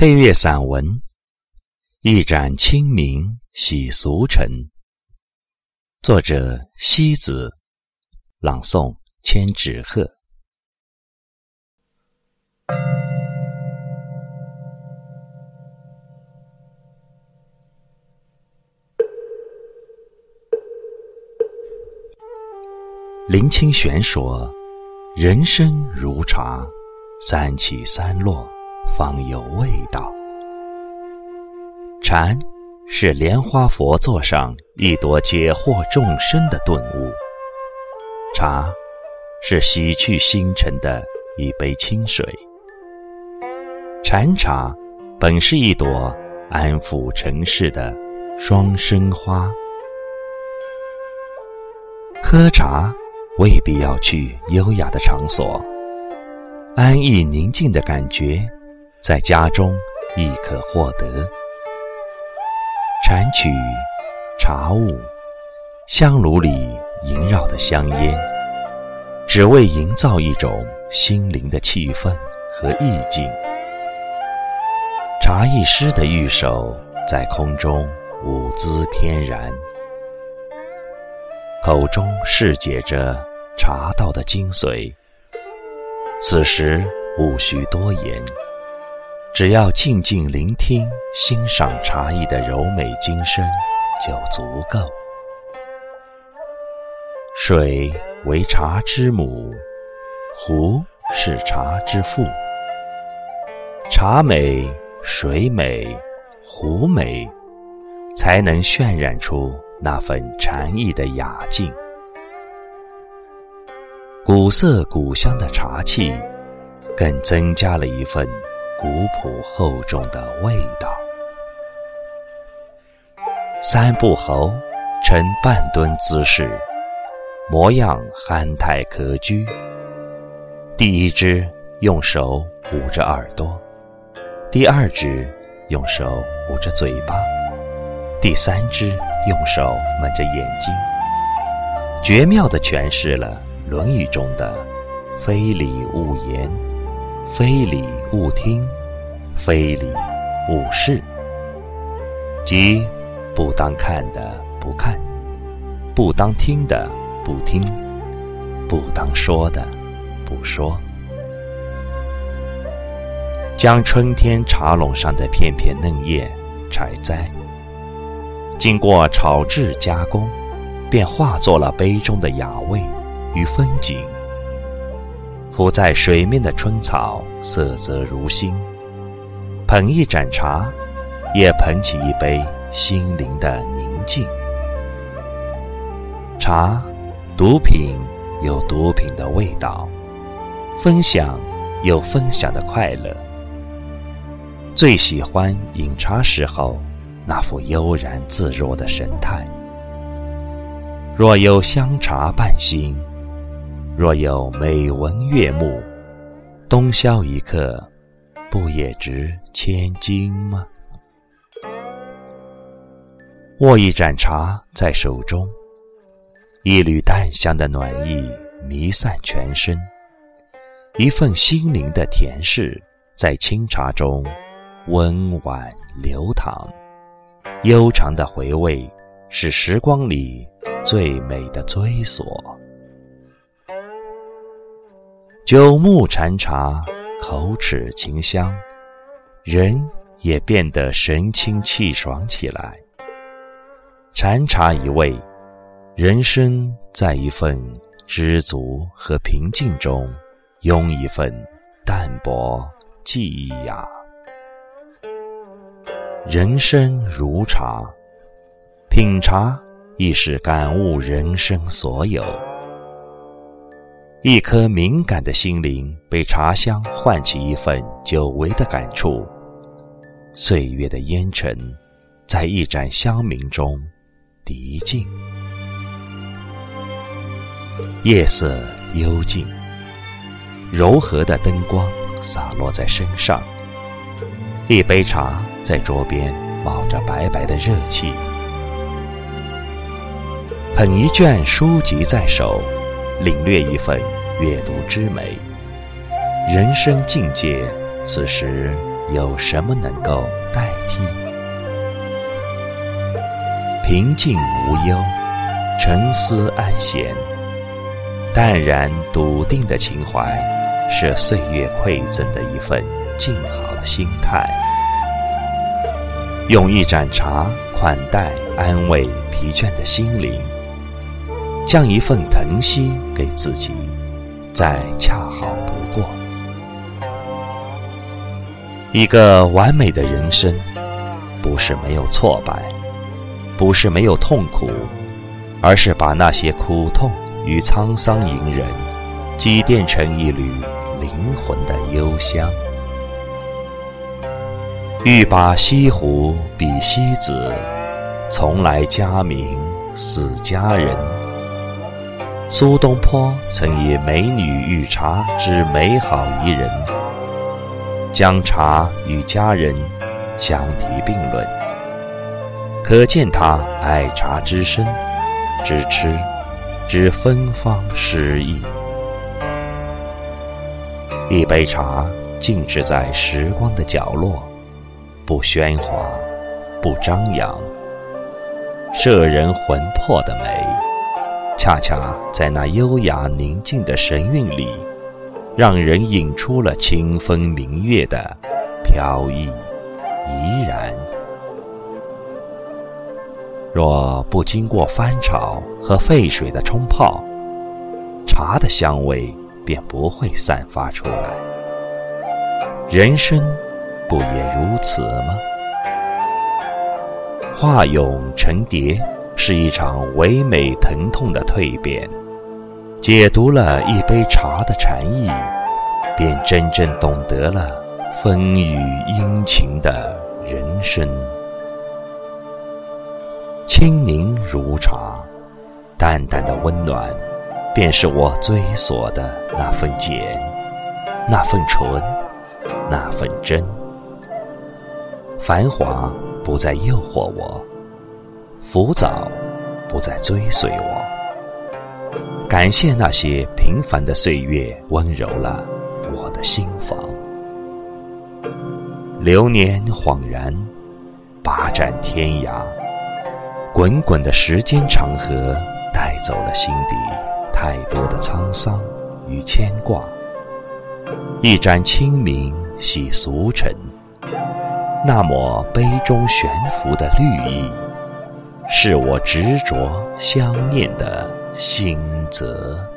配乐散文《一盏清明洗俗尘》，作者西子，朗诵千纸鹤。林清玄说：“人生如茶，三起三落。”方有味道。禅是莲花佛座上一朵解惑众生的顿悟，茶是洗去星辰的一杯清水。禅茶本是一朵安抚尘世的双生花。喝茶未必要去优雅的场所，安逸宁静的感觉。在家中亦可获得。禅曲、茶雾、香炉里萦绕的香烟，只为营造一种心灵的气氛和意境。茶艺师的玉手在空中舞姿翩然，口中释解着茶道的精髓。此时无需多言。只要静静聆听、欣赏茶艺的柔美精深，就足够。水为茶之母，壶是茶之父。茶美、水美、壶美，才能渲染出那份禅意的雅静。古色古香的茶器，更增加了一份。古朴厚重的味道。三步猴呈半蹲姿势，模样憨态可掬。第一只用手捂着耳朵，第二只用手捂着嘴巴，第三只用手蒙着眼睛，绝妙的诠释了《论语》中的“非礼勿言”。非礼勿听，非礼勿视，即不当看的不看，不当听的不听，不当说的不说。将春天茶垄上的片片嫩叶采摘，经过炒制加工，便化作了杯中的雅味与风景。浮在水面的春草，色泽如新。捧一盏茶，也捧起一杯心灵的宁静。茶，毒品有毒品的味道，分享有分享的快乐。最喜欢饮茶时候那副悠然自若的神态。若有香茶伴心。若有美文悦目，冬宵一刻，不也值千金吗？握一盏茶在手中，一缕淡香的暖意弥散全身，一份心灵的甜适在清茶中温婉流淌，悠长的回味是时光里最美的追索。九牧禅茶，口齿清香，人也变得神清气爽起来。禅茶一味，人生在一份知足和平静中，拥一份淡泊记忆呀。人生如茶，品茶亦是感悟人生所有。一颗敏感的心灵被茶香唤起一份久违的感触，岁月的烟尘在一盏香茗中涤净。夜色幽静，柔和的灯光洒落在身上，一杯茶在桌边冒着白白的热气，捧一卷书籍在手。领略一份阅读之美，人生境界此时有什么能够代替？平静无忧，沉思安闲，淡然笃定的情怀，是岁月馈赠的一份静好的心态。用一盏茶款待安慰疲倦的心灵，将一份疼惜给自己，再恰好不过。一个完美的人生，不是没有挫败，不是没有痛苦，而是把那些苦痛与沧桑隐忍，积淀成一缕灵魂的幽香。欲把西湖比西子，从来佳名似佳人。苏东坡曾以美女与茶之美好宜人。将茶与佳人相提并论，可见他爱茶之深，之痴，之芬芳诗意。一杯茶静止在时光的角落，不喧哗，不张扬，摄人魂魄的美，恰恰在那优雅宁静的神韵里。让人引出了清风明月的飘逸怡然。若不经过翻炒和沸水的冲泡，茶的香味便不会散发出来。人生不也如此吗？化蛹成蝶是一场唯美疼痛的蜕变。解读了一杯茶的禅意，便真正懂得了风雨阴晴的人生。清宁如茶，淡淡的温暖，便是我追索的那份简，那份纯，那份真。繁华不再诱惑我，浮躁不再追随我。感谢那些平凡的岁月，温柔了我的心房。流年恍然，霸占天涯，滚滚的时间长河带走了心底太多的沧桑与牵挂。一盏清明洗俗尘，那抹杯中悬浮的绿意，是我执着相念的。心泽。